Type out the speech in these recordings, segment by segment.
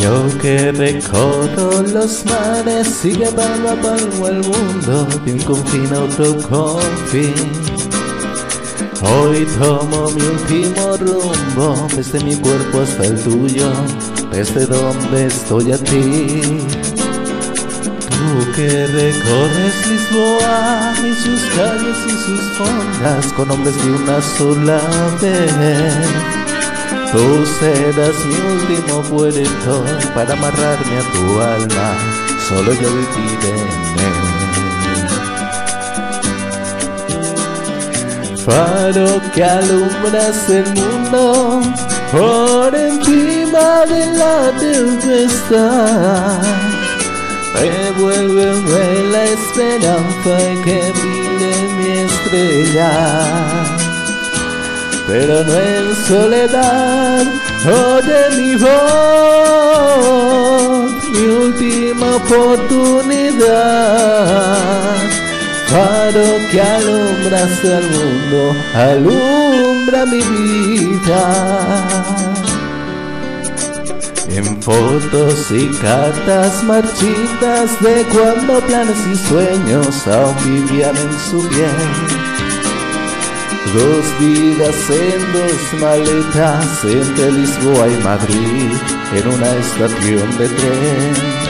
Yo que recorro los mares, sigue palmo a palmo el mundo, de un confín a otro confín. Hoy tomo mi último rumbo, desde mi cuerpo hasta el tuyo, desde donde estoy a ti. Tú que recorres Lisboa y sus calles y sus fondas con hombres de una sola vez. Tú serás mi último puerto para amarrarme a tu alma, solo yo viviré Faro que alumbras el mundo por encima de la tempestad. Revuélveme la esperanza que brille mi estrella pero no en soledad. Oye mi voz, mi última oportunidad. Faro que alumbras al mundo, alumbra mi vida. En fotos y cartas marchitas de cuando planes y sueños aún vivían en su piel Dos vidas en dos maletas entre Lisboa y Madrid en una estación de tren.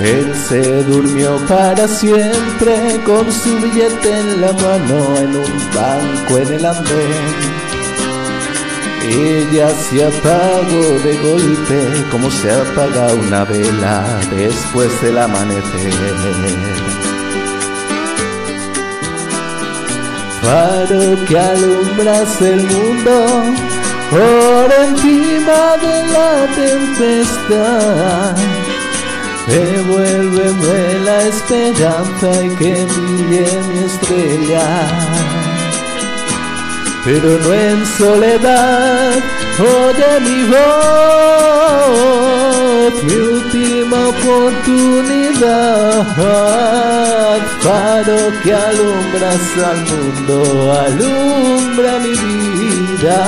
Él se durmió para siempre con su billete en la mano en un banco en el andén. Ella se apagó de golpe como se apaga una vela después del amanecer. Faro que alumbras el mundo por encima de la tempestad. Devuélveme la esperanza y que brille mi estrella, pero no en soledad. Oye mi voz, mi última oportunidad faro que alumbras al mundo, alumbra mi vida.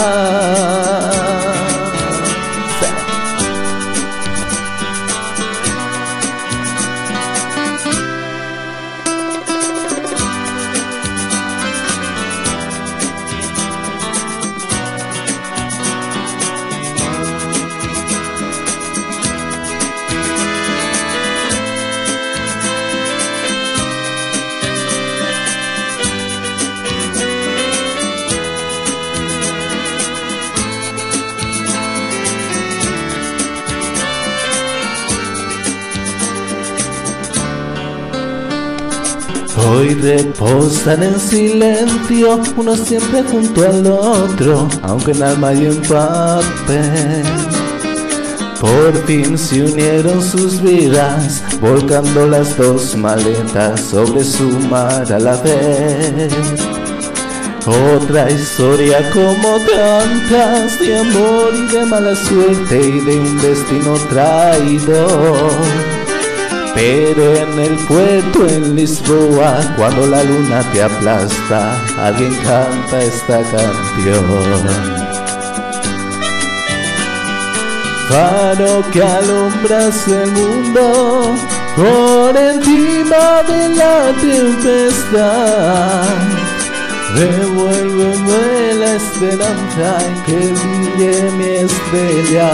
Hoy reposan en silencio, uno siempre junto al otro, aunque en alma y en papel. Por fin se unieron sus vidas, volcando las dos maletas sobre su mar a la vez. Otra historia como tantas de amor y de mala suerte y de un destino traidor. Pero en el puerto en Lisboa, cuando la luna te aplasta, alguien canta esta canción. Faro que alumbras el mundo por encima de la tempestad. Devuélveme la esperanza que brille mi estrella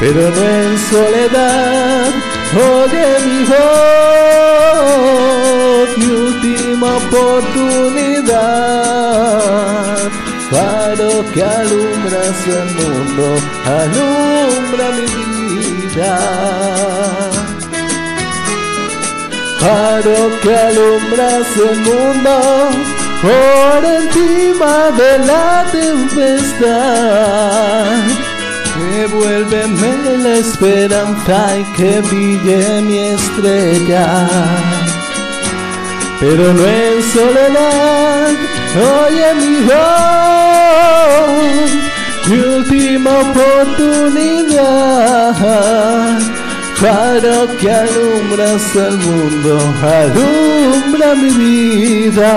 pero no en soledad. Oye mi voz, mi última oportunidad. Faro que alumbras el mundo, alumbra mi vida. Faro que alumbras el mundo por encima de la tempestad Devuélveme la esperanza y que brille mi estrella. Pero no en soledad, oye mi voz, mi última oportunidad. Para que alumbras el mundo, alumbra mi vida.